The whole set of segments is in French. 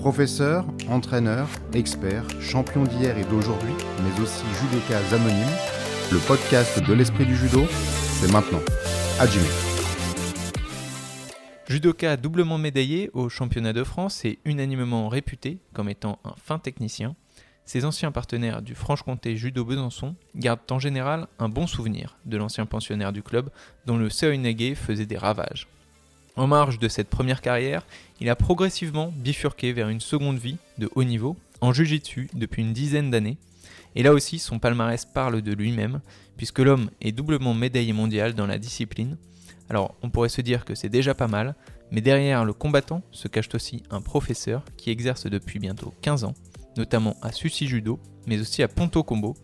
Professeur, entraîneur, expert, champion d'hier et d'aujourd'hui, mais aussi judokas anonyme, le podcast de l'esprit du judo, c'est maintenant. Hajime. Judoka doublement médaillé au championnat de France et unanimement réputé comme étant un fin technicien, ses anciens partenaires du Franche-Comté Judo Besançon gardent en général un bon souvenir de l'ancien pensionnaire du club dont le Seoinage faisait des ravages. En marge de cette première carrière, il a progressivement bifurqué vers une seconde vie de haut niveau en Jiu-Jitsu depuis une dizaine d'années. Et là aussi, son palmarès parle de lui-même, puisque l'homme est doublement médaillé mondial dans la discipline. Alors, on pourrait se dire que c'est déjà pas mal, mais derrière le combattant se cache aussi un professeur qui exerce depuis bientôt 15 ans, notamment à Sushi Judo, mais aussi à Ponto Combo.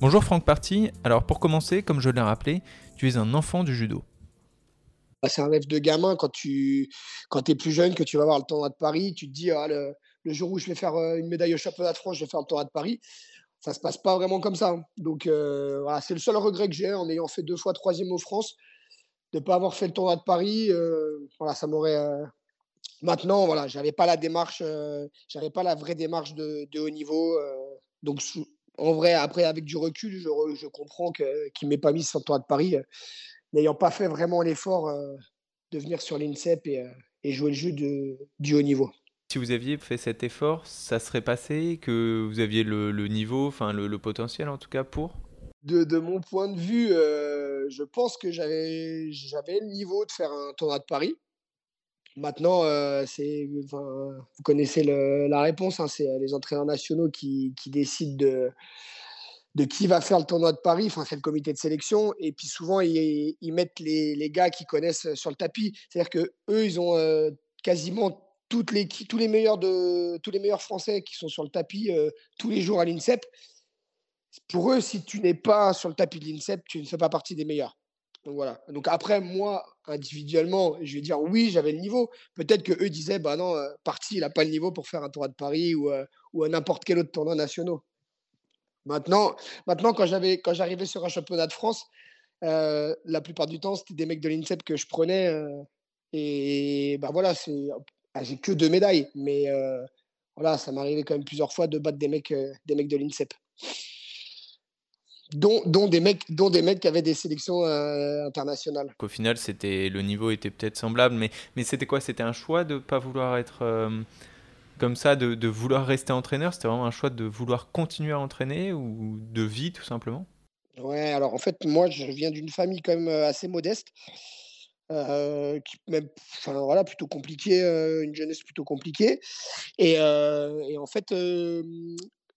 Bonjour Franck Party, alors pour commencer, comme je l'ai rappelé, tu es un enfant du judo. C'est un rêve de gamin quand tu quand es plus jeune, que tu vas voir le tournoi de Paris. Tu te dis, ah, le, jour où je vais faire une médaille au championnat de France, je vais faire le tournoi de Paris. Ça se passe pas vraiment comme ça. Donc, voilà, c'est le seul regret que j'ai en ayant fait deux fois troisième au France, de ne pas avoir fait le tournoi de Paris. voilà, ça m'aurait. Maintenant, voilà, j'avais pas la démarche, j'avais pas la vraie démarche de, de haut niveau. donc, en vrai, après, avec du recul, je, je comprends qu'il ne m'ait pas mis sur le tournoi de Paris n'ayant pas fait vraiment l'effort euh, de venir sur l'INSEP et, euh, et, jouer le jeu de, du haut niveau. Si vous aviez fait cet effort, ça serait passé que vous aviez le, niveau, enfin le, potentiel en tout cas pour? De, de mon point de vue, euh, je pense que j'avais le niveau de faire un tournoi de Paris. Maintenant, c'est, vous connaissez la réponse, hein, c'est les entraîneurs nationaux qui, qui décident de, de qui va faire le tournoi de Paris. Enfin, c'est le comité de sélection. Et puis souvent, ils, mettent les, gars qui connaissent euh, sur le tapis. C'est-à-dire que eux, ils ont euh, quasiment toutes les, tous les meilleurs de tous les meilleurs Français qui sont sur le tapis euh, tous les jours à l'INSEP. Pour eux, si tu n'es pas sur le tapis de l'INSEP, tu ne fais pas partie des meilleurs. Donc voilà. Donc après, moi, individuellement, je vais dire oui, j'avais le niveau. Peut-être que eux disaient, bah non, parti, il n'a pas le niveau pour faire un tournoi de Paris ou, ou n'importe quel autre tournoi national. Maintenant, maintenant quand j'arrivais sur un championnat de France, euh, la plupart du temps, c'était des mecs de l'INSEP que je prenais. Euh, et ben voilà, ah, j'ai que deux médailles, mais euh, voilà, ça m'arrivait quand même plusieurs fois de battre des mecs, des mecs de l'INSEP. Dont, dont, des mecs, dont des mecs qui avaient des sélections internationales. Au final, c'était, le niveau était peut-être semblable, mais, mais c'était quoi? C'était un choix de ne pas vouloir être comme ça de, vouloir rester entraîneur C'était vraiment un choix de vouloir continuer à entraîner ou de vie tout simplement? Ouais, alors en fait, moi je viens d'une famille quand même euh, assez modeste. Euh, qui même enfin, voilà plutôt compliqué une jeunesse plutôt compliquée et, en fait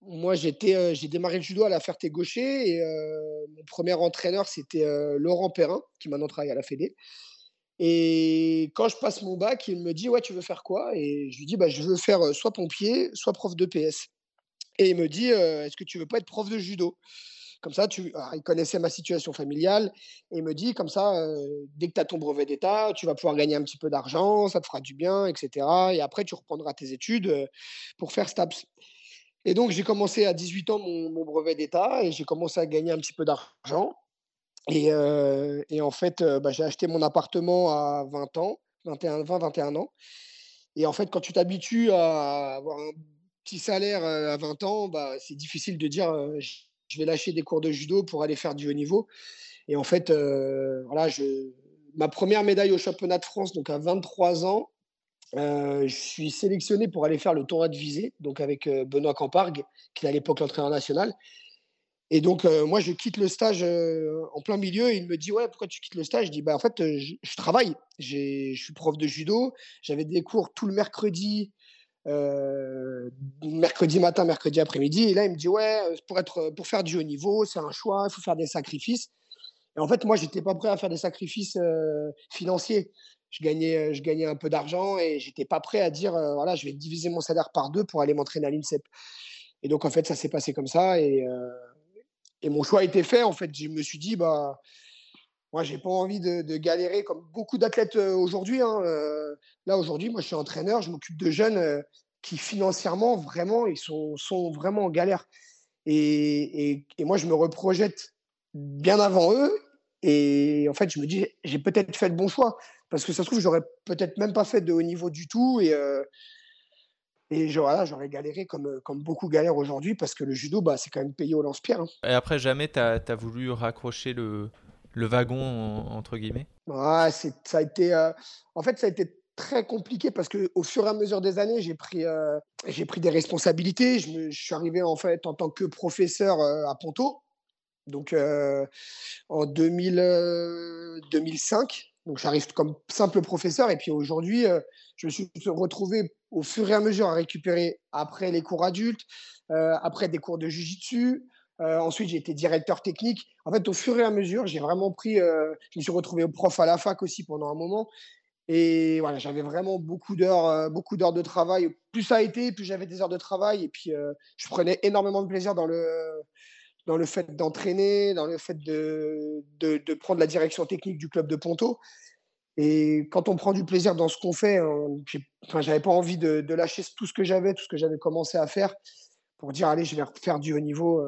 moi j'étais j'ai démarré le judo à la Ferté-Gaucher et mon premier entraîneur c'était Laurent Perrin qui maintenant travaille à la Fédé et quand je passe mon bac, il me dit Ouais, tu veux faire quoi? Et je lui dis bah, Je veux faire soit pompier, soit prof de PS. Et il me dit Est-ce que tu veux pas être prof de judo? Comme ça, tu... il connaissait ma situation familiale. Et il me dit Comme ça, dès que tu as ton brevet d'État, tu vas pouvoir gagner un petit peu d'argent, ça te fera du bien, etc. Et après, tu reprendras tes études pour faire STAPS. Et donc, j'ai commencé à 18 ans mon, mon brevet d'État et j'ai commencé à gagner un petit peu d'argent. Et, et, en fait, bah, j'ai acheté mon appartement à 20 ans, 21, 20, 21 ans. Et en fait, quand tu t'habitues à avoir un petit salaire à 20 ans, bah, c'est difficile de dire je vais lâcher des cours de judo pour aller faire du haut niveau. Et en fait, voilà, ma première médaille au championnat de France, donc à 23 ans, je suis sélectionné pour aller faire le tournoi de visée, donc avec Benoît Campargue, qui est à l'époque l'entraîneur national. Et donc, euh, moi, je quitte le stage euh, en plein milieu et il me dit Ouais, pourquoi tu quittes le stage? Je dis bah, En fait, euh, je, travaille. Je suis prof de judo. J'avais des cours tout le mercredi, mercredi matin, mercredi après-midi. Et là, il me dit Ouais, pour, être, pour faire du haut niveau, c'est un choix, il faut faire des sacrifices. Et en fait, moi, j'étais pas prêt à faire des sacrifices financiers. Je gagnais, je gagnais un peu d'argent et j'étais pas prêt à dire Voilà, je vais diviser mon salaire par deux pour aller m'entraîner à l'INSEP. Et donc, en fait, ça s'est passé comme ça. Et et mon choix a été fait. En fait, je me suis dit, bah, moi, j'ai pas envie de, galérer comme beaucoup d'athlètes euh, aujourd'hui. Hein, euh. là, aujourd'hui, moi, je suis entraîneur, je m'occupe de jeunes euh, qui financièrement, vraiment, ils sont, sont vraiment en galère. Et, et, moi, je me reprojette bien avant eux. Et en fait, je me dis, j'ai peut-être fait le bon choix. Parce que ça se trouve, j'aurais peut-être même pas fait de haut niveau du tout. Et, Et voilà, j'aurais galéré comme, comme beaucoup galèrent aujourd'hui parce que le judo, bah, c'est quand même payé au lance-pierre. Hein. Et après, jamais tu as, voulu raccrocher le, le wagon, entre guillemets? Ouais, ça a été, En fait, ça a été très compliqué parce que au fur et à mesure des années, j'ai pris, j'ai pris des responsabilités. Je, me, je, suis arrivé en fait en tant que professeur à Ponto, donc en 2000, 2005. Donc j'arrive comme simple professeur et puis aujourd'hui, je me suis retrouvé au fur et à mesure à récupérer après les cours adultes, après des cours de jujitsu. ensuite, j'ai été directeur technique. En fait, au fur et à mesure, j'ai vraiment pris. je me suis retrouvé prof à la fac aussi pendant un moment. Et voilà, j'avais vraiment beaucoup d'heures, beaucoup d'heures de travail. Plus ça a été, plus j'avais des heures de travail. Et puis, je prenais énormément de plaisir dans le, dans le fait d'entraîner, dans le fait de, de, prendre la direction technique du club de Ponto. Et quand on prend du plaisir dans ce qu'on fait, enfin, j'avais pas envie de, lâcher tout ce que j'avais, tout ce que j'avais commencé à faire pour dire allez, je vais faire du haut niveau.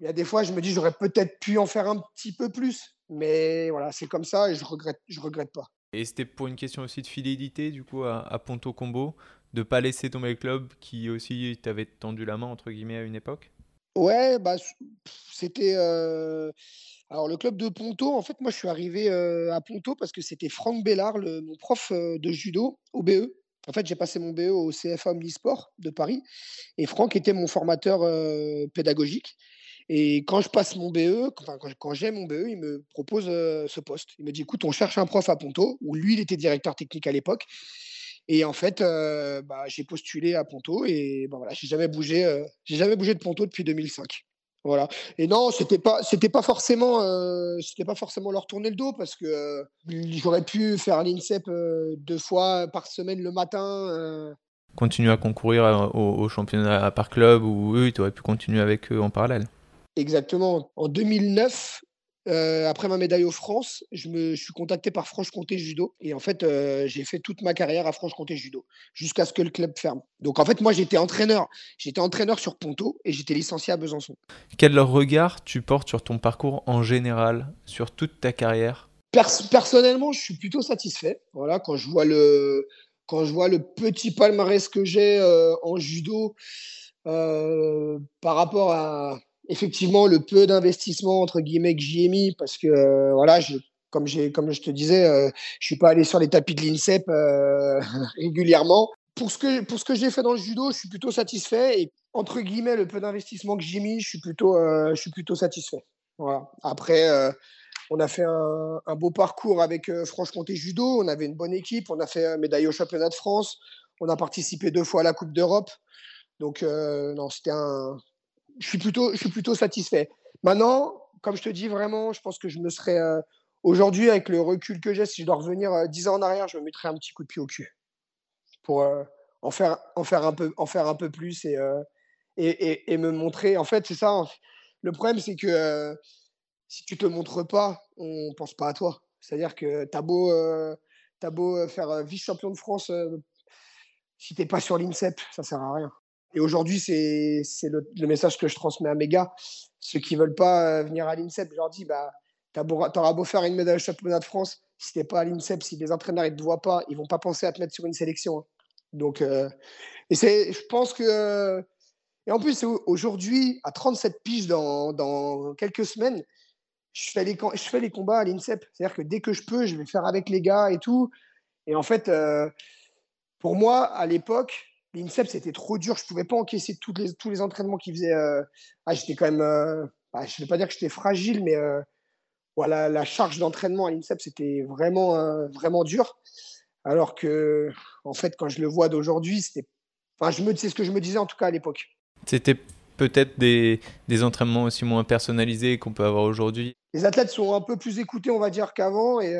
Il y a des fois, je me dis j'aurais peut-être pu en faire un petit peu plus, mais voilà, c'est comme ça et je regrette, je regrette pas. Et c'était pour une question aussi de fidélité, du coup, à, Ponto Combo, de pas laisser tomber le club qui aussi t'avait tendu la main, entre guillemets, à une époque? Ouais, bah, c'était. Alors, le club de Ponto, en fait, moi, je suis arrivé à Ponto parce que c'était Franck Bellard, mon prof de judo au BE. En fait, j'ai passé mon BE au CFA Omnisport de Paris et Franck était mon formateur pédagogique. Et quand je passe mon BE, quand, quand j'ai mon BE, il me propose ce poste. Il me dit écoute, on cherche un prof à Ponto, où lui, il était directeur technique à l'époque. Et en fait, bah, j'ai postulé à Ponto et bah, voilà, j'ai jamais bougé, j'ai jamais bougé de Ponto depuis 2005. Voilà. Et non, c'était pas, c'était pas forcément, c'était pas forcément leur tourner le dos parce que j'aurais pu faire l'INSEP deux fois par semaine le matin. Continuer à concourir au, au, championnat par club ou eux, tu aurais pu continuer avec eux en parallèle. Exactement. En 2009, euh, après ma médaille aux France, je me suis contacté par Franche-Comté Judo. Et en fait, euh, j'ai fait toute ma carrière à Franche-Comté Judo, jusqu'à ce que le club ferme. Donc en fait, moi, j'étais entraîneur. J'étais entraîneur sur Ponto et j'étais licencié à Besançon. Quel regard tu portes sur ton parcours en général, sur toute ta carrière? Personnellement, je suis plutôt satisfait. Voilà, quand je vois le, quand je vois le petit palmarès que j'ai euh, en judo par rapport à effectivement le peu d'investissement entre guillemets que j'y ai mis parce que euh, voilà, comme comme je te disais, euh, je suis pas allé sur les tapis de l'INSEP euh, régulièrement. Pour ce que que j'ai fait dans le judo, je suis plutôt satisfait et entre guillemets le peu d'investissement que j'ai mis, je suis plutôt je suis plutôt satisfait. Voilà. Après on a fait un, un beau parcours avec Franche-Comté Judo, on avait une bonne équipe, on a fait médaille au championnat de France, on a participé deux fois à la Coupe d'Europe. Donc non, c'était un je suis plutôt, je suis plutôt satisfait. Maintenant, comme je te dis vraiment, je pense que je me serais euh, aujourd'hui avec le recul que j'ai, si je dois revenir euh, dix ans en arrière, je me mettrais un petit coup de pied au cul pour euh, en faire, en faire un peu, en faire un peu plus et et, et, me montrer. En fait, c'est ça. Le problème, c'est que si tu te montres pas, on pense pas à toi. C'est-à-dire que t'as beau, as beau faire vice-champion de France, si t'es pas sur l'INSEP, ça sert à rien. Et aujourd'hui, c'est le, message que je transmets à mes gars. Ceux qui veulent pas euh, venir à l'INSEP, je leur dis, bah, tu auras beau faire une médaille au championnat de France, si t'es pas à l'INSEP, si les entraîneurs ne te voient pas, ils vont pas penser à te mettre sur une sélection. Hein. Donc, euh, et je pense que. Euh, et en plus, aujourd'hui, à 37 piges dans, quelques semaines, je fais les, je fais les combats à l'INSEP. C'est-à-dire que dès que je peux, je vais faire avec les gars et tout. Et en fait, pour moi, à l'époque, L'INSEP, c'était trop dur. Je ne pouvais pas encaisser tous les, tous les entraînements qu'ils faisaient. Euh, ah, j'étais quand même. Euh, bah, je ne vais pas dire que j'étais fragile, mais euh, voilà, la charge d'entraînement à l'INSEP, c'était vraiment, vraiment dur. Alors que, en fait, quand je le vois d'aujourd'hui, c'était. Enfin, je me, c'est ce que je me disais en tout cas à l'époque. C'était peut-être des, des, entraînements aussi moins personnalisés qu'on peut avoir aujourd'hui. Les athlètes sont un peu plus écoutés, on va dire, qu'avant. Et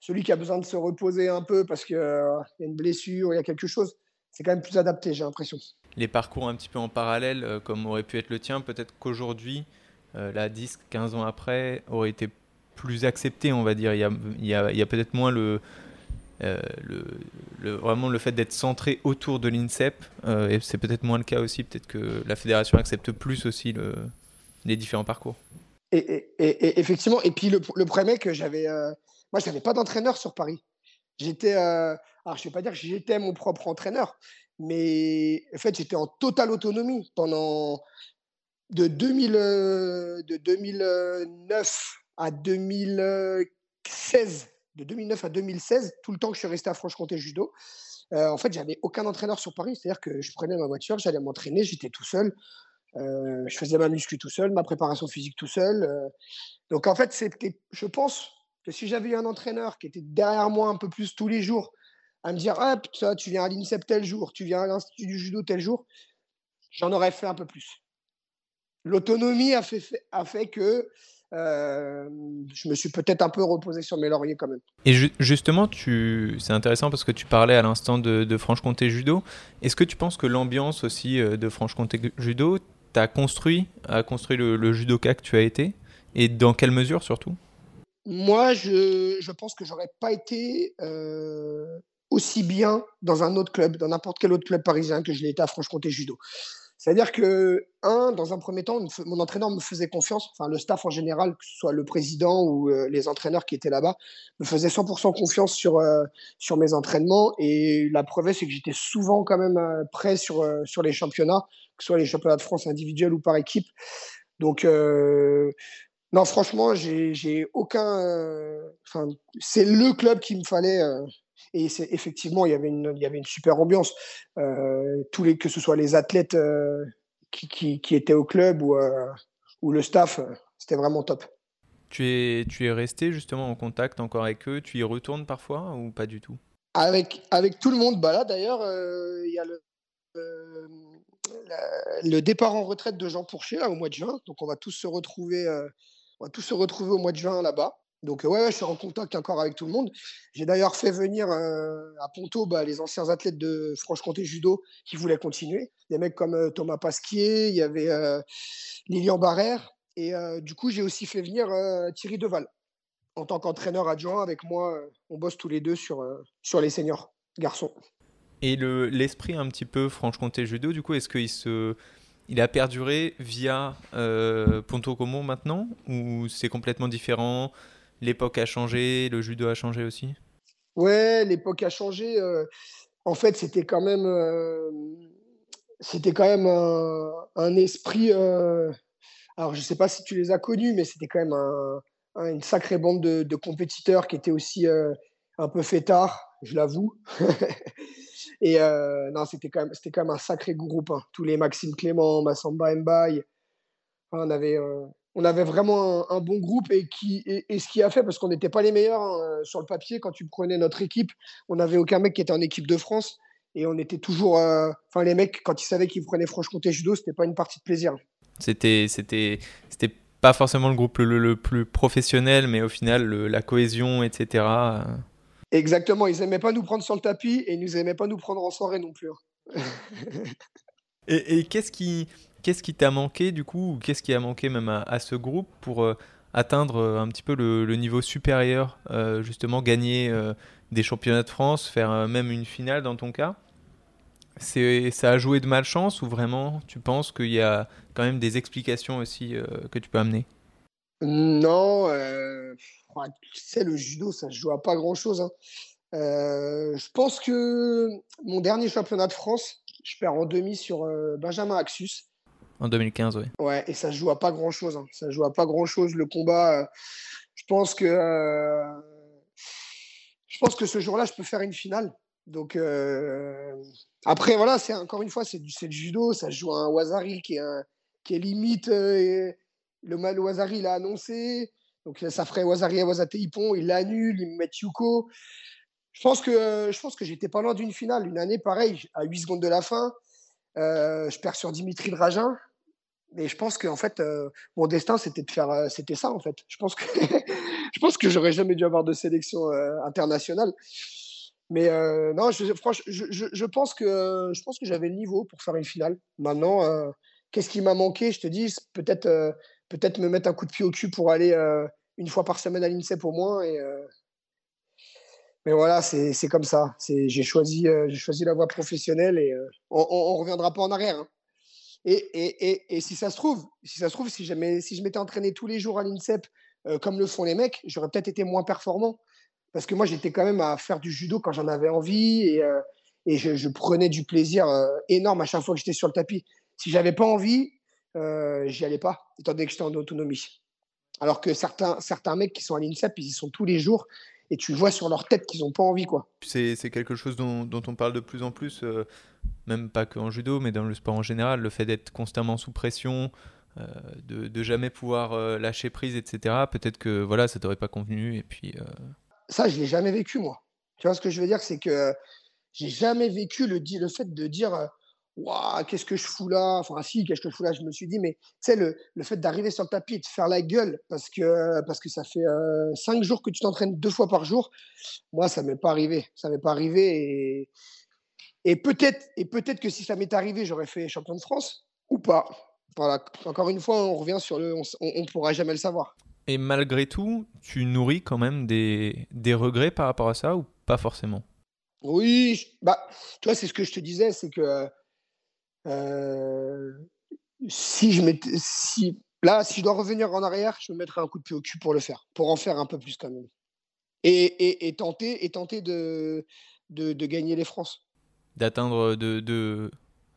celui qui a besoin de se reposer un peu parce qu'il y a une blessure, il y a quelque chose, c'est quand même plus adapté, j'ai l'impression. Les parcours un petit peu en parallèle, euh, comme aurait pu être le tien, peut-être qu'aujourd'hui, euh, là, 10, 15 ans après, aurait été plus accepté, on va dire. Il y a, il y a, il y a peut-être moins le, euh, le, le, vraiment le fait d'être centré autour de l'INSEP, et c'est peut-être moins le cas aussi, peut-être que la fédération accepte plus aussi le, les différents parcours. Et, et, effectivement, et puis le, le problème est que j'avais, moi, je n'avais pas d'entraîneur sur Paris. J'étais, alors je ne vais pas dire que j'étais mon propre entraîneur, Mais en fait, j'étais en totale autonomie pendant de, 2000, de 2009 à 2016. De 2009 à 2016, tout le temps que je suis resté à Franche-Comté judo, en fait, j'avais aucun entraîneur sur Paris. C'est-à-dire que je prenais ma voiture, j'allais m'entraîner, j'étais tout seul. je faisais ma muscu tout seul, ma préparation physique tout seul. donc en fait, c'était, je pense que si j'avais eu un entraîneur qui était derrière moi un peu plus tous les jours, à me dire ah, tu viens à l'INSEP tel jour, tu viens à l'Institut du judo tel jour, j'en aurais fait un peu plus. L'autonomie a fait, que euh, je me suis peut-être un peu reposé sur mes lauriers quand même. Et justement, tu... c'est intéressant parce que tu parlais à l'instant de, Franche-Comté Judo. Est-ce que tu penses que l'ambiance aussi euh, de Franche-Comté Judo t'a construit, a construit le, judoka que tu as été? Et dans quelle mesure surtout? Moi, je, je, pense que j'aurais pas été euh, aussi bien dans un autre club, dans n'importe quel autre club parisien que je l'ai été à Franche-Comté Judo. C'est-à-dire que, un, dans un premier temps, mon entraîneur me faisait confiance, enfin le staff en général, que ce soit le président ou euh, les entraîneurs qui étaient là-bas, me faisaient 100% confiance sur, euh, sur mes entraînements. Et la preuve, c'est que j'étais souvent quand même prêt sur, sur les championnats, que ce soit les championnats de France individuels ou par équipe. Donc, non, franchement, j'ai aucun. Enfin, c'est le club qu'il me fallait et c'est effectivement, il y avait une, il y avait une super ambiance. Euh, tous les, que ce soit les athlètes euh, qui, qui, qui, étaient au club ou, euh, ou le staff, c'était vraiment top. Tu es, tu es resté justement en contact encore avec eux? Tu y retournes parfois ou pas du tout? Avec, avec tout le monde. Bah là, d'ailleurs, il y a le, le départ en retraite de Jean Pourchet au mois de juin. Donc, on va tous se retrouver, on va tous se retrouver au mois de juin là-bas. Donc ouais, je suis en contact encore avec tout le monde. J'ai d'ailleurs fait venir euh, à Ponto bah, les anciens athlètes de Franche-Comté judo qui voulaient continuer. Des mecs comme euh, Thomas Pasquier, il y avait euh, Lilian Barrère. Et du coup, j'ai aussi fait venir Thierry Deval en tant qu'entraîneur adjoint. Avec moi, on bosse tous les deux sur, sur les seniors garçons. Et le, l'esprit un petit peu Franche-Comté judo, du coup, est-ce qu'il se il a perduré via Ponto Comont maintenant ou c'est complètement différent? L'époque a changé, le judo a changé aussi? Ouais, l'époque a changé. Euh, en fait, c'était quand même, euh, c'était quand même un, esprit. Euh, alors, je ne sais pas si tu les as connus, mais c'était quand même une sacrée bande de, compétiteurs qui étaient aussi un peu fêtards, je l'avoue. Et non, c'était quand, même, quand même un sacré groupe. Hein. Tous les Maxime Clément, Massamba Mbaye. on avait on avait vraiment un, bon groupe et, qui, et, ce qui a fait, parce qu'on n'était pas les meilleurs hein, sur le papier, quand tu prenais notre équipe, on n'avait aucun mec qui était en équipe de France et on était toujours. Euh, enfin, les mecs, quand ils savaient qu'ils prenaient Franche-Comté Judo, c'était pas une partie de plaisir. C'était, c'était, c'était pas forcément le groupe le, plus professionnel, mais au final, la cohésion, etc. Exactement, ils aimaient pas nous prendre sur le tapis et ils nous aimaient pas nous prendre en soirée non plus. Hein. et, et qu'est-ce qui, Qu'est-ce qui t'a manqué du coup, ou qu'est-ce qui a manqué même à, ce groupe pour euh, atteindre euh, un petit peu le, niveau supérieur, euh, justement gagner des championnats de France, faire même une finale dans ton cas? C'est, ça a joué de malchance ou vraiment tu penses qu'il y a quand même des explications aussi que tu peux amener? Non, tu sais, le judo, ça se joue à pas grand-chose. Hein. je pense que mon dernier championnat de France, je perds en demi sur Benjamin Axus. En 2015, oui. Ouais, et ça se joue à pas grand chose. Hein. Ça se joue à pas grand chose. Le combat, euh, je pense que euh, je pense que ce jour-là, je peux faire une finale. Donc euh, après, voilà, c'est encore une fois, c'est du le judo. Ça se joue à un Wazari qui est, qui est limite. Le mal Wazari l'a annoncé. Donc ça ferait Wazari à Wazate. Il l'annule, il me met Yuko. Je pense que je pense que j'étais pas loin d'une finale. Une année, pareil, à 8 secondes de la fin. Euh, je perds sur Dimitri Dragin. Mais je pense que en fait, euh, mon destin, c'était de faire, euh, c'était ça en fait. Je pense que, je pense que j'aurais jamais dû avoir de sélection internationale. Mais non, je, je, je, pense que, je pense que j'avais le niveau pour faire une finale. Maintenant, qu'est-ce qui m'a manqué? Je te dis, peut-être, peut-être me mettre un coup de pied au cul pour aller une fois par semaine à l'INSEP au moins et, mais voilà, c'est comme ça. J'ai choisi, euh, choisi la voie professionnelle et euh, on, ne reviendra pas en arrière. Hein. Et, et, et, si ça se trouve, si ça se trouve, si, si je m'étais entraîné tous les jours à l'INSEP euh, comme le font les mecs, j'aurais peut-être été moins performant. Parce que moi, j'étais quand même à faire du judo quand j'en avais envie et, et je, prenais du plaisir énorme à chaque fois que j'étais sur le tapis. Si j'avais pas envie, j'y allais pas, étant donné que j'étais en autonomie. Alors que certains, certains mecs qui sont à l'INSEP, ils y sont tous les jours et tu vois sur leur tête qu'ils n'ont pas envie. quoi. C'est quelque chose dont, dont, on parle de plus en plus, euh, même pas qu'en judo, mais dans le sport en général, le fait d'être constamment sous pression, euh, de, de, jamais pouvoir euh, lâcher prise, etc. Peut-être que voilà, ça t'aurait pas convenu. Et puis, Ça, je l'ai jamais vécu, moi. Tu vois ce que je veux dire? C'est que j'ai jamais vécu le, le fait de dire Waouh, qu'est-ce que je fous là? Enfin, si, qu'est-ce que je fous là? Je me suis dit, mais tu sais, le, le, fait d'arriver sur le tapis et de faire la gueule parce que, parce que ça fait euh, cinq jours que tu t'entraînes deux fois par jour, moi, ça m'est pas arrivé. Ça m'est pas arrivé. Et, et peut-être et peut-être que si ça m'est arrivé, j'aurais fait champion de France ou pas. Voilà. Encore une fois, on revient sur le. On ne pourra jamais le savoir. Et malgré tout, tu nourris quand même des, des regrets par rapport à ça ou pas forcément? Oui, bah, tu vois, c'est ce que je te disais, c'est que euh, si je mettais, si, là, si je dois revenir en arrière, je me mettrais un coup de pied au cul pour le faire, pour en faire un peu plus quand même. Et, et, tenter, et tenter de, de, de gagner les France. D'atteindre, de, de,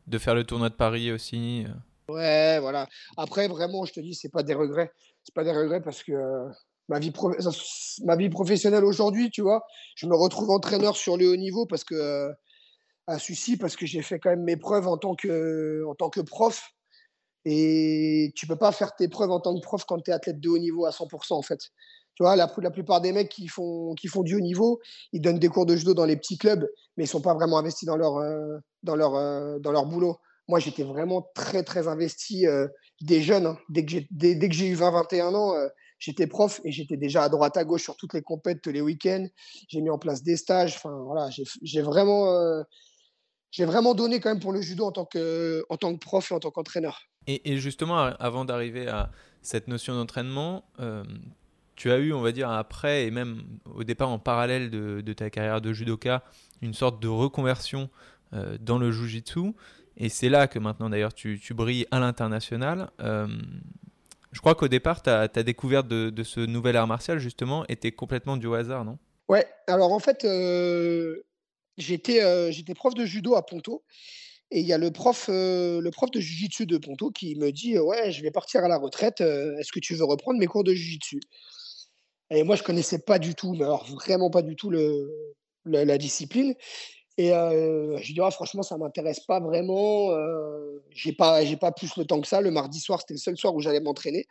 de, faire le tournoi de Paris aussi. Euh. Ouais, voilà. Après, vraiment, je te dis, c'est pas des regrets. C'est pas des regrets parce que euh, ma, vie ma vie professionnelle aujourd'hui, tu vois, je me retrouve entraîneur sur le haut niveau parce que un souci parce que j'ai fait quand même mes preuves en tant que, en tant que prof. Et tu peux pas faire tes preuves en tant que prof quand tu es athlète de haut niveau à 100% en fait. Tu vois, la, plupart des mecs qui font, qui font du haut niveau, ils donnent des cours de judo dans les petits clubs, mais ils sont pas vraiment investis dans leur, euh, dans leur, euh, dans leur boulot. Moi, j'étais vraiment très, très investi euh, des jeunes. Hein. Dès que j'ai eu 20-21 ans, j'étais prof et j'étais déjà à droite à gauche sur toutes les compètes les week-ends. J'ai mis en place des stages. Enfin, voilà, j'ai vraiment j'ai vraiment donné quand même pour le judo en tant que, en tant que prof et en tant qu'entraîneur. Et, justement, avant d'arriver à cette notion d'entraînement, euh, tu as eu, on va dire, après et même au départ en parallèle de, ta carrière de judoka, une sorte de reconversion euh, dans le jujitsu. Et c'est là que maintenant, d'ailleurs, tu, brilles à l'international. Euh, je crois qu'au départ, ta, découverte de, de, ce nouvel art martial, justement, était complètement du hasard, non? Ouais, alors en fait, j'étais j'étais prof de judo à Ponto. Et il y a le prof, le prof de Jiu-Jitsu de Ponto qui me dit Ouais, je vais partir à la retraite. Est-ce que tu veux reprendre mes cours de Jiu-Jitsu? Et moi, je connaissais pas du tout, mais alors vraiment pas du tout le, la, discipline. Et je lui dis ah, Franchement, ça m'intéresse pas vraiment. j'ai pas, pas plus le temps que ça. Le mardi soir, c'était le seul soir où j'allais m'entraîner.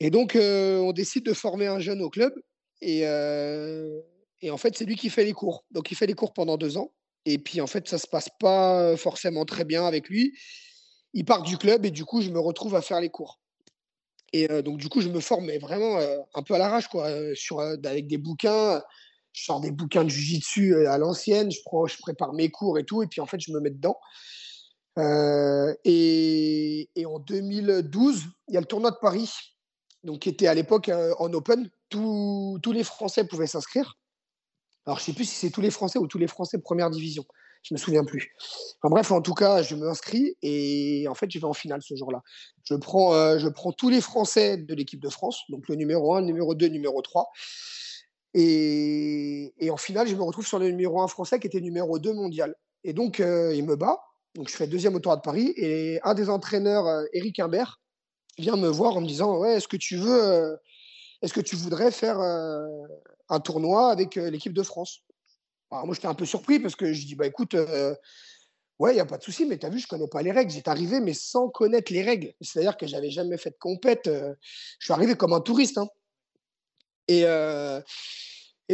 Et donc, on décide de former un jeune au club. Et, et en fait, c'est lui qui fait les cours. Donc, il fait les cours pendant deux ans. Et puis, en fait, ça se passe pas forcément très bien avec lui. Il part du club et du coup, je me retrouve à faire les cours. Et donc, du coup, je me forme vraiment un peu à l'arrache, quoi, avec des bouquins. Je sors des bouquins de Jiu-Jitsu à l'ancienne, je, prépare mes cours et tout, et puis en fait, je me mets dedans. et, et, en 2012, il y a le tournoi de Paris, donc qui était à l'époque en open. tous les Français pouvaient s'inscrire. Alors, je ne sais plus si c'est tous les Français ou tous les Français première division. Je ne me souviens plus. Enfin, bref, en tout cas, je m'inscris et en fait, je vais en finale ce jour-là. Je prends, euh, je prends tous les Français de l'équipe de France, donc le numéro 1, le numéro 2, le numéro 3. Et, en finale, je me retrouve sur le numéro 1 français qui était numéro 2 mondial. Et donc, euh, il me bat. Donc, je fais deuxième au Tour de Paris. Et un des entraîneurs, euh, Eric Imbert, vient me voir en me disant Ouais, est-ce que tu veux, est-ce que tu voudrais faire un tournoi avec l'équipe de France. Alors moi, j'étais un peu surpris parce que je dis, bah écoute, ouais, il n'y a pas de souci, mais tu as vu, je ne connais pas les règles. J'étais arrivé, mais sans connaître les règles. C'est-à-dire que j'avais jamais fait de compète. je suis arrivé comme un touriste. Hein. Et,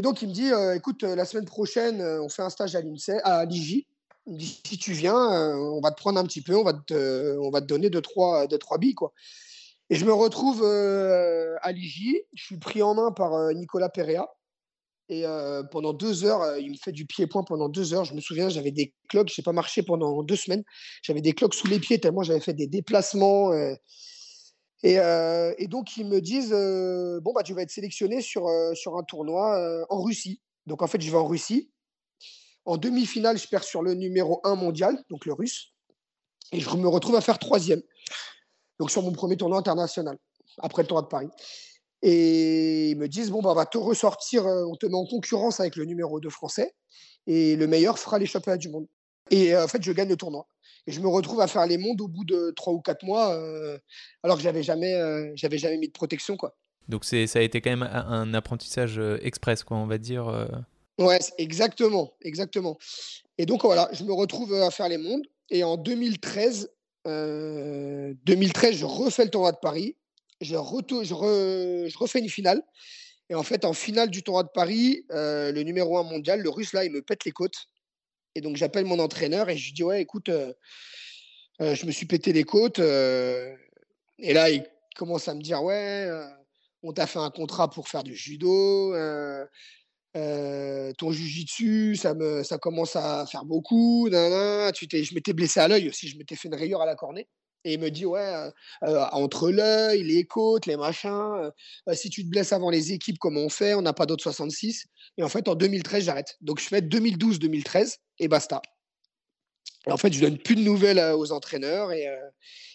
donc, il me dit, écoute, la semaine prochaine, on fait un stage à l'INSEE, à l'IJ. Il me dit, si tu viens, on va te prendre un petit peu, on va te, on va te donner deux, trois, deux, trois billes, quoi. Et je me retrouve à l'IJ. Je suis pris en main par Nicolas Perea et pendant deux heures, il me fait du pied-point pendant deux heures. Je me souviens, j'avais des cloques, je n'ai pas marché pendant deux semaines. J'avais des cloques sous les pieds tellement j'avais fait des déplacements. Et, donc, ils me disent Bon, bah, tu vas être sélectionné sur, sur un tournoi en Russie. Donc, en fait, je vais en Russie. En demi-finale, je perds sur le numéro 1 mondial, donc le russe. Et je me retrouve à faire troisième. Donc, sur mon premier tournoi international, après le tournoi de Paris. Et ils me disent bon, bah, on va te ressortir, on te met en concurrence avec le numéro 2 français, et le meilleur fera les championnats du monde. Et en fait, je gagne le tournoi. Et je me retrouve à faire les mondes au bout de trois ou quatre mois, alors que j'avais jamais, j'avais jamais mis de protection, quoi. Donc c'est, ça a été quand même un apprentissage express, quoi, on va dire. Ouais, exactement, exactement. Et donc voilà, je me retrouve à faire les mondes. Et en 2013, 2013, je refais le tournoi de Paris je, refais une finale. Et en fait, en finale du tournoi de Paris, euh, le numéro un mondial, le russe, là, il me pète les côtes. Et donc, j'appelle mon entraîneur et je lui dis Ouais, écoute, euh, euh, je me suis pété les côtes. et là, il commence à me dire Ouais, on t'a fait un contrat pour faire du judo. ton jujitsu, ça, ça commence à faire beaucoup. je m'étais blessé à l'œil aussi, je m'étais fait une rayure à la cornée. Et il me dit, ouais, entre l'œil, les côtes, les machins, si tu te blesses avant les équipes, comment on fait? On n'a pas d'autres 66. Et en fait, en 2013, j'arrête. Donc, je fais 2012-2013 et basta. Et en fait, je donne plus de nouvelles aux entraîneurs. Et,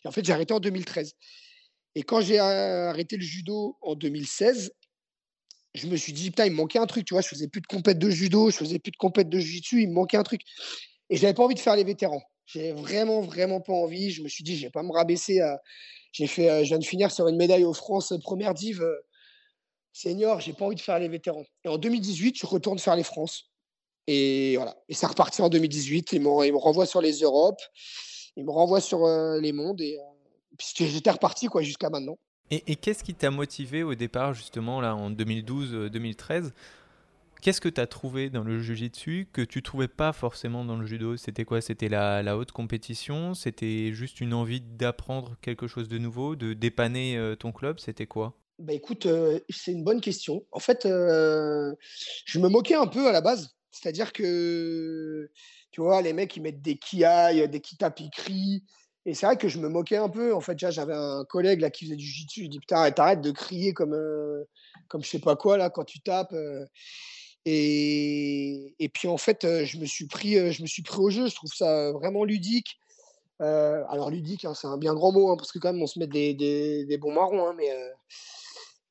en fait, j'ai arrêté en 2013. Et quand j'ai arrêté le judo en 2016, je me suis dit, putain, il me manquait un truc. Tu vois, je faisais plus de compète de judo, je faisais plus de compète de jiu-jitsu, il me manquait un truc. Et j'avais pas envie de faire les vétérans. J'ai vraiment, vraiment pas envie. Je me suis dit, je vais pas me rabaisser. À... J'ai fait, euh, je viens de finir sur une médaille aux France euh, première div euh, senior. J'ai pas envie de faire les vétérans. Et en 2018, je retourne faire les France. Et voilà. Et ça repartit en 2018. Ils, me, ils me renvoient sur les Europes. Ils me renvoient sur les mondes. Et j'étais reparti quoi jusqu'à maintenant. Et, et qu'est-ce qui t'a motivé au départ, justement, là, en 2012-2013 Qu'est-ce que tu as trouvé dans le jiu-jitsu que tu trouvais pas forcément dans le judo? C'était quoi? C'était la, haute compétition? C'était juste une envie d'apprendre quelque chose de nouveau, de dépanner euh, ton club? C'était quoi? Bah écoute, euh, c'est une bonne question. En fait, euh, je me moquais un peu à la base. C'est-à-dire que, tu vois, les mecs, ils mettent des kiaï, des kitapikri. Et c'est vrai que je me moquais un peu. En fait, j'avais un collègue là qui faisait du jiu-jitsu. Je dis, putain, arrête de crier comme, comme je sais pas quoi là quand tu tapes. Et, puis en fait, je me suis pris, je me suis pris au jeu. Je trouve ça vraiment ludique. alors ludique, hein, c'est un bien grand mot hein, parce que quand même on se met des, des, bons marrons. Hein, mais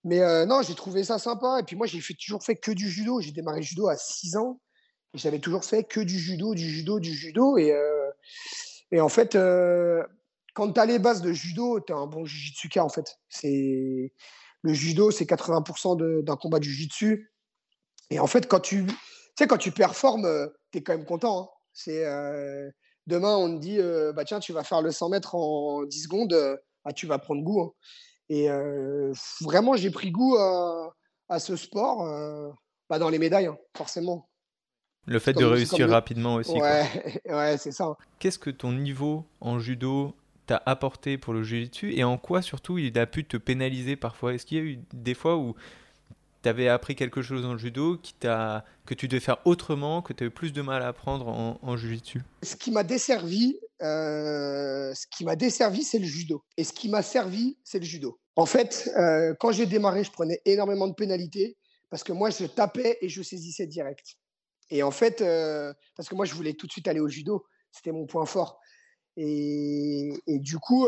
mais non, j'ai trouvé ça sympa. Et puis moi, j'ai toujours fait que du judo. J'ai démarré judo à 6 ans. J'avais toujours fait que du judo, du judo, du judo. Et, et en fait, quand tu as les bases de judo, tu as un bon jujitsuka en fait. C'est le judo, c'est 80% d'un combat de jujitsu. Et en fait, quand tu, sais, quand tu performes, euh, tu es quand même content. Hein. C'est, euh, demain, on te dit, euh, bah, tiens, tu vas faire le 100 mètres en 10 secondes, ah, tu vas prendre goût. Hein. Et vraiment, j'ai pris goût à, ce sport bah, dans les médailles, hein, forcément. Le fait de réussir rapidement aussi. Ouais, ouais c'est ça. Qu'est-ce que ton niveau en judo t'a apporté pour le jiu-jitsu et en quoi surtout il a pu te pénaliser parfois? Est-ce qu'il y a eu des fois où tu avais appris quelque chose en judo qui que tu devais faire autrement, que tu avais plus de mal à apprendre en, en jiu-jitsu? Ce qui m'a desservi, euh, ce qui m'a desservi, c'est le judo. Et ce qui m'a servi, c'est le judo. En fait, euh, quand j'ai démarré, je prenais énormément de pénalités parce que moi, je tapais et je saisissais direct. Et en fait, euh, parce que moi, je voulais tout de suite aller au judo, c'était mon point fort. Et, et du coup,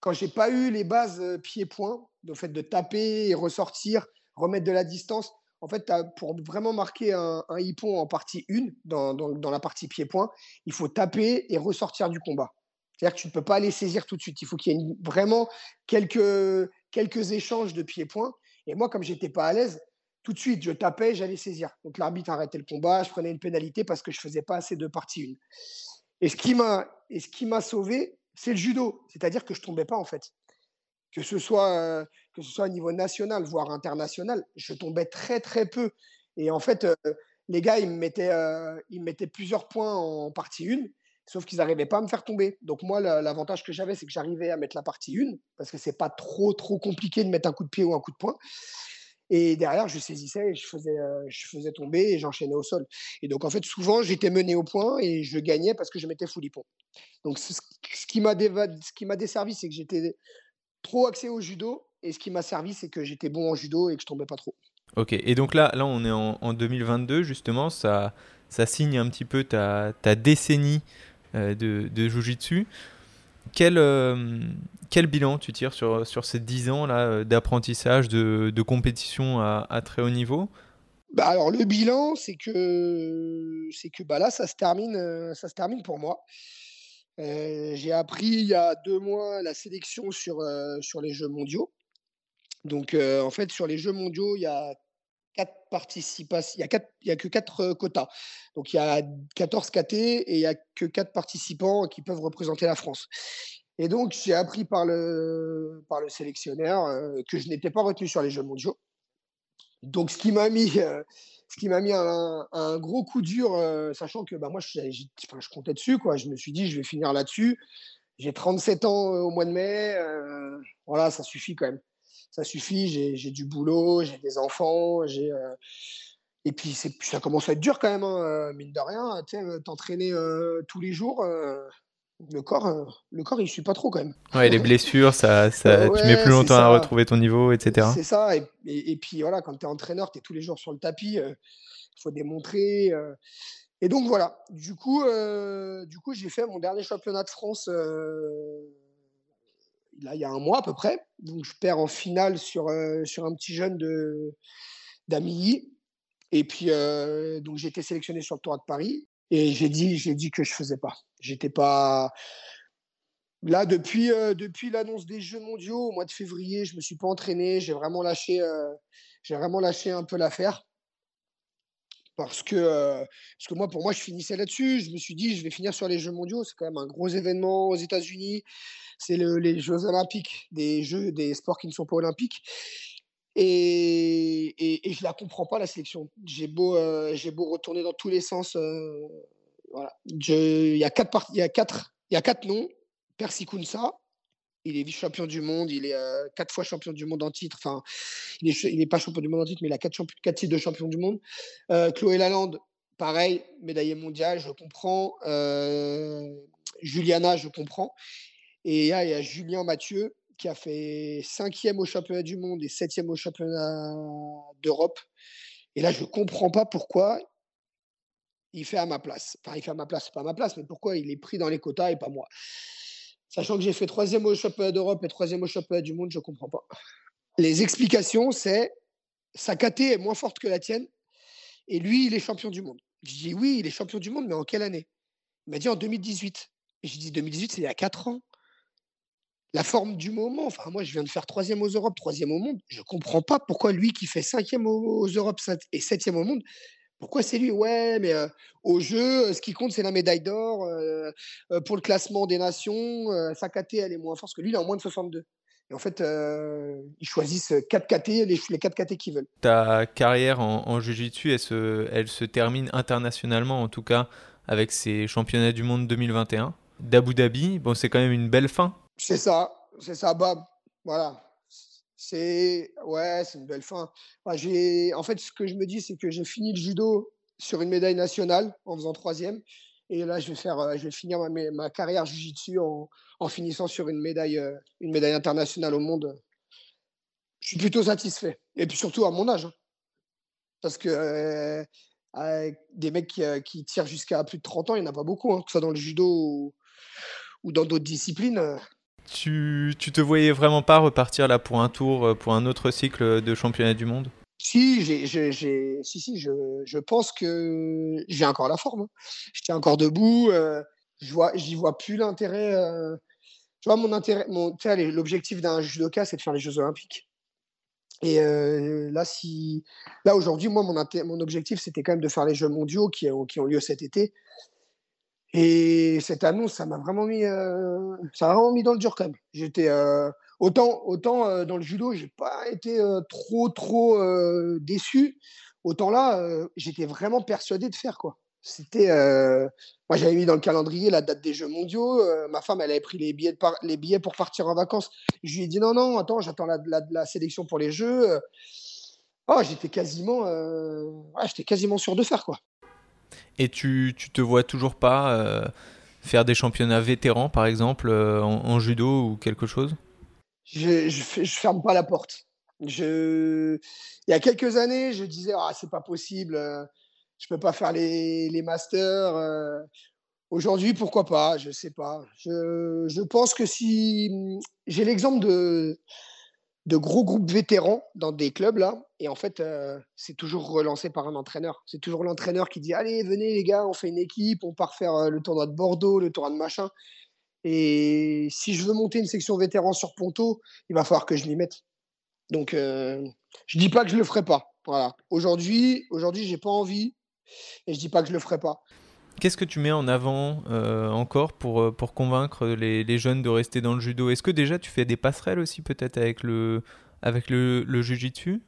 quand j'ai pas eu les bases pied-point, le fait de taper et ressortir, remettre de la distance, en fait, pour vraiment marquer un, un hippon en partie 1, dans, la partie pied-point, il faut taper et ressortir du combat. C'est-à-dire que tu ne peux pas aller saisir tout de suite. Il faut qu'il y ait vraiment quelques, échanges de pied-point. Et moi, comme j'étais pas à l'aise, tout de suite, je tapais, j'allais saisir. Donc l'arbitre arrêtait le combat, je prenais une pénalité parce que je faisais pas assez de partie 1. Et ce qui m'a, sauvé, c'est le judo. C'est-à-dire que je tombais pas, en fait. Que ce, soit, que ce soit au niveau national, voire international, je tombais très, très peu. Et en fait, les gars, ils me, mettaient, ils me mettaient plusieurs points en partie 1, sauf qu'ils n'arrivaient pas à me faire tomber. Donc moi, l'avantage que j'avais, c'est que j'arrivais à mettre la partie 1, parce que c'est pas trop, trop compliqué de mettre un coup de pied ou un coup de poing. Et derrière, je saisissais et je faisais, je faisais tomber et j'enchaînais au sol. Et donc, en fait, souvent, j'étais mené au point et je gagnais parce que je mettais pont. Donc, ce, qui m'a desservi, c'est que j'étais trop axé au judo. Et ce qui m'a servi, c'est que j'étais bon en judo et que je tombais pas trop. Ok, et donc là, là on est en, 2022, justement, ça, ça signe un petit peu ta, ta décennie de, de Jiu-Jitsu. Quel, quel bilan tu tires sur, sur ces 10 ans là d'apprentissage, de, de, compétition à, à, très haut niveau? Bah alors le bilan, c'est que c'est que bah là ça se termine, ça se termine pour moi. J'ai appris il y a deux mois la sélection sur, sur les Jeux mondiaux. Donc en fait sur les Jeux mondiaux il y a quatre participations, il y a a que quatre quotas. Donc il y a 14 KT et il y a que quatre participants qui peuvent représenter la France. Et donc j'ai appris par le par le sélectionneur que je n'étais pas retenu sur les Jeux mondiaux. Donc, ce qui m'a mis, euh, ce qui m'a mis un, gros coup dur, euh, sachant que bah, moi, je, comptais dessus. Quoi. Je me suis dit, je vais finir là-dessus. J'ai 37 ans euh, au mois de mai. voilà, ça suffit quand même. Ça suffit. J'ai du boulot, j'ai des enfants. j'ai et puis, ça commence à être dur quand même, hein, mine de rien. T'entraîner tous les jours le corps, euh, le corps, il suit pas trop quand même. Ouais, les blessures, ça, ça tu mets plus longtemps à retrouver ton niveau, etc. C'est ça. Et, et, puis voilà, quand tu es entraîneur, tu es tous les jours sur le tapis, il euh, faut démontrer. Euh. Et donc voilà. Du coup, du coup, j'ai fait mon dernier championnat de France. Là, il y a un mois à peu près. Donc, je perds en finale sur, sur un petit jeune d'Amilly. Et puis, donc, j'ai été sélectionné sur le Tour de Paris. Et j'ai dit, j'ai dit que je faisais pas. J'étais pas. Là, depuis, euh, depuis l'annonce des Jeux mondiaux au mois de février, je me suis pas entraîné. J'ai vraiment lâché, euh, j'ai vraiment lâché un peu l'affaire. Parce que, euh, parce que moi, pour moi, je finissais là-dessus. Je me suis dit, je vais finir sur les Jeux mondiaux. C'est quand même un gros événement aux États-Unis. C'est les Jeux olympiques, des Jeux, des sports qui ne sont pas olympiques. Et, et, je la comprends pas, la sélection. J'ai beau, euh, j'ai beau retourner dans tous les sens. Euh, voilà. Il y, a quatre il y, a quatre, y a quatre noms. Percy Kounsa, il est vice-champion du monde, il est euh, quatre fois champion du monde en titre. Enfin, il n'est il est pas champion du monde en titre, mais il a quatre, quatre titres de champion du monde. Chloé Lalande, pareil, médaillé mondial, je comprends. Juliana, je comprends. Et il y a Julien Mathieu, qui a fait cinquième au championnat du monde et septième au championnat d'Europe. Et là, je ne comprends pas pourquoi il fait à ma place. Enfin, il fait à ma place, pas à ma place, mais pourquoi il est pris dans les quotas et pas moi. Sachant que j'ai fait troisième au championnat d'Europe et troisième au championnat du monde, je ne comprends pas. Les explications, c'est sa KT est moins forte que la tienne et lui, il est champion du monde. Je dis oui, il est champion du monde, mais en quelle année? Il m'a dit en 2018. Et je dis 2018, c'est il y a 4 ans la forme du moment. Enfin, moi, je viens de faire troisième aux Europes, troisième au monde. Je comprends pas pourquoi lui qui fait cinquième aux Europes et septième au monde, pourquoi c'est lui? Ouais, mais au jeu, ce qui compte, c'est la médaille d'or. pour le classement des nations, sa KT, elle est moins forte que lui, il est en moins de 62. Et en fait, ils choisissent 4 KT, les, les 4 KT qu'ils veulent. Ta carrière en, en Jiu-Jitsu, elle se, elle se termine internationalement, en tout cas, avec ces championnats du monde 2021 d'Abu Dhabi. Bon, c'est quand même une belle fin c'est ça, c'est ça, Bob. Voilà. C'est ouais, c'est une belle fin. j'ai, en fait, ce que je me dis, c'est que j'ai fini le judo sur une médaille nationale en faisant troisième. Et là, je vais, faire, euh, je vais finir ma, ma carrière jiu-jitsu en, en, finissant sur une médaille, euh, une médaille internationale au monde. Je suis plutôt satisfait. Et puis surtout à mon âge. Hein. Parce que euh, des mecs qui, qui tirent jusqu'à plus de 30 ans, il n'y en a pas beaucoup, hein, que ce soit dans le judo ou dans d'autres disciplines. Tu, tu te voyais vraiment pas repartir là pour un tour, euh, pour un autre cycle de championnat du monde? Si, si, si, je, pense que j'ai encore la forme. Hein. Tiens encore debout. Euh, je vois, j'y vois plus l'intérêt. Euh, tu vois, mon intérêt, mon, l'objectif d'un judoka, c'est de faire les Jeux Olympiques. Et là, si, là aujourd'hui, moi, mon, mon objectif, c'était quand même de faire les Jeux mondiaux qui, qui ont lieu cet été. Et cette annonce, ça m'a vraiment mis, euh, ça m'a vraiment mis dans le dur quand même. J'étais euh, autant, autant euh, dans le judo, j'ai pas été trop, trop déçu. Autant là, j'étais vraiment persuadé de faire quoi. C'était, moi j'avais mis dans le calendrier la date des Jeux Mondiaux. ma femme, elle avait pris les billets, pour partir en vacances. Je lui ai dit non, non, attends, j'attends la, sélection pour les Jeux. Oh, j'étais quasiment, j'étais quasiment sûr de faire quoi. Et tu, tu te vois toujours pas euh, faire des championnats vétérans, par exemple, euh, en, judo ou quelque chose? Je, je, ferme pas la porte. Il y a quelques années, je disais ah c'est pas possible, euh, je peux pas faire les, les masters. Aujourd'hui, pourquoi pas? Je sais pas. Je, je pense que si j'ai l'exemple de, de gros groupes vétérans dans des clubs là, et en fait, c'est toujours relancé par un entraîneur. C'est toujours l'entraîneur qui dit allez, venez les gars, on fait une équipe, on part faire le tournoi de Bordeaux, le tournoi de machin. Et si je veux monter une section vétéran sur Ponto, il va falloir que je m'y mette. Donc, euh, je dis pas que je le ferai pas. Voilà. Aujourd'hui, aujourd'hui, j'ai pas envie, et je dis pas que je le ferai pas. Qu'est-ce que tu mets en avant encore pour, pour convaincre les, les, jeunes de rester dans le judo? Est-ce que déjà tu fais des passerelles aussi peut-être avec le, avec le, le jujitsu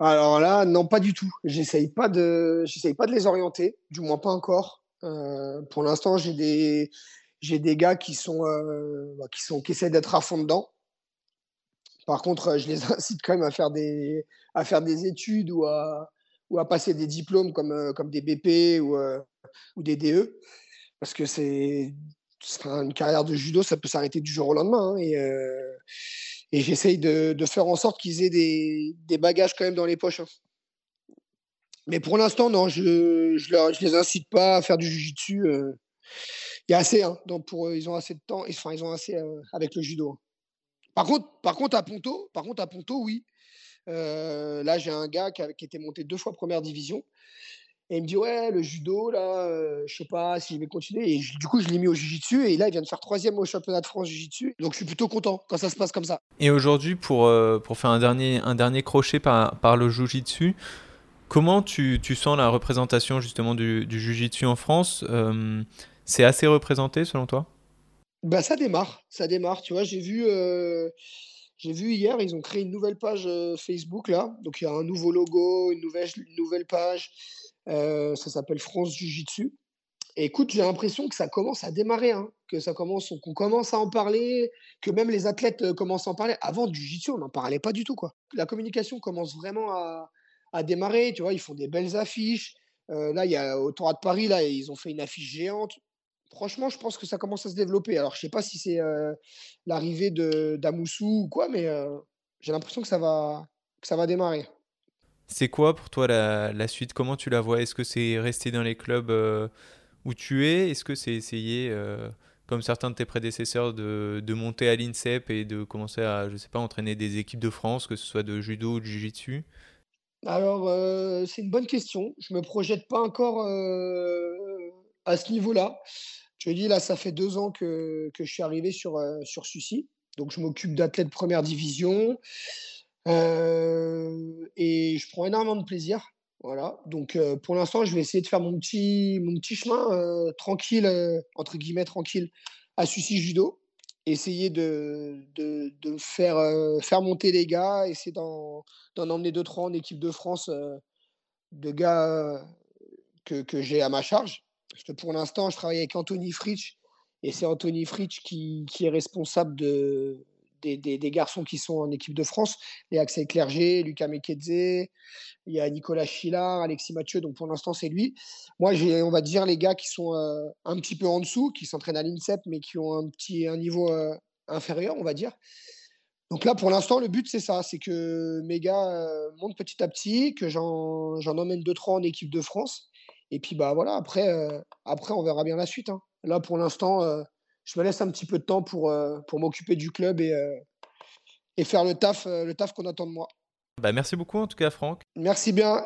Alors là, non, pas du tout. J'essaye pas de, pas de les orienter, du moins pas encore. Euh, pour l'instant, j'ai des, gars qui sont, euh, bah, qui sont, qui essaient d'être à fond dedans. Par contre, je les incite quand même à faire des, études ou à, passer des diplômes comme, euh, des BP ou, euh, des DE. Parce que c'est une carrière de judo, ça peut s'arrêter du jour au lendemain. Hein, euh, et j'essaye de, de, faire en sorte qu'ils aient des, des, bagages quand même dans les poches. Hein. Mais pour l'instant, non, je ne je, les incite pas à faire du jujitsu. Euh, il y a assez, hein, donc pour, ils ont assez de temps, enfin, ils ont assez euh, avec le judo. Hein. Par contre, par contre, à Ponto, par contre, à Ponto, oui, euh, là, j'ai un gars qui, a, qui, était monté deux fois première division. Et il me dit, ouais, le judo, là, euh, je sais pas si je vais continuer. Et je, du coup, je l'ai mis au jiu-jitsu. Et là, il vient de faire troisième au championnat de France jiu-jitsu. Donc, je suis plutôt content quand ça se passe comme ça. Et aujourd'hui, pour, euh, pour faire un dernier, un dernier crochet par, par le jiu-jitsu, comment tu, tu, sens la représentation justement du, du jiu-jitsu en France? Euh, C'est assez représenté selon toi? Bah, Ça démarre. Ça démarre. Tu vois, j'ai vu. J'ai vu hier, ils ont créé une nouvelle page Facebook là. Donc il y a un nouveau logo, une nouvelle, une nouvelle page. Euh, ça s'appelle France Jiu-Jitsu. Écoute, j'ai l'impression que ça commence à démarrer, hein, que ça commence, qu'on commence à en parler, que même les athlètes commencent à en parler. Avant du jiu-jitsu, on n'en parlait pas du tout quoi. La communication commence vraiment à, démarrer. Tu vois, ils font des belles affiches. Euh, là, il y a au Tour de Paris, là, ils ont fait une affiche géante franchement, je pense que ça commence à se développer. Alors, je sais pas si c'est euh, l'arrivée de d'Amoussou ou quoi, mais euh, j'ai l'impression que ça va que ça va démarrer. C'est quoi pour toi la, suite? Comment tu la vois? Est-ce que c'est rester dans les clubs euh, où tu es? Est-ce que c'est essayer, euh, comme certains de tes prédécesseurs, de, monter à l'INSEP et de commencer à, je sais pas, entraîner des équipes de France, que ce soit de judo ou de jiu-jitsu? Alors, euh, c'est une bonne question. Je me projette pas encore à ce niveau-là. Je dis, là, ça fait deux ans que, je suis arrivé sur, sur. Donc, je m'occupe d'athlètes première division. Euh, et je prends énormément de plaisir. Voilà. Donc, euh, pour l'instant, je vais essayer de faire mon petit, mon petit chemin euh, tranquille, entre guillemets, tranquille, à Sucy Judo. Essayer de, de, de faire, faire monter les gars, essayer d'en emmener deux, trois en équipe de France de gars que, que j'ai à ma charge. Parce que pour l'instant, je travaille avec Anthony Fritsch et c'est Anthony Fritsch qui, qui, est responsable de, des, garçons qui sont en équipe de France. A Axel Clerget, Lucas Mekedze, il y a Nicolas Chilard, Alexis Mathieu. Donc pour l'instant, c'est lui. Moi, j'ai, on va dire, les gars qui sont euh, un petit peu en dessous, qui s'entraînent à l'INSEP, mais qui ont un, petit, un niveau euh, inférieur, on va dire. Donc là, pour l'instant, le but, c'est ça c'est que mes gars euh, montent petit à petit, que j'en, j'en emmène deux, trois en équipe de France et puis bah voilà, après, après on verra bien la suite. Hein. Là pour l'instant, je me laisse un petit peu de temps pour, euh, pour m'occuper du club et, et faire le taf, le taf qu'on attend de moi. Bah, merci beaucoup en tout cas Franck. Merci bien.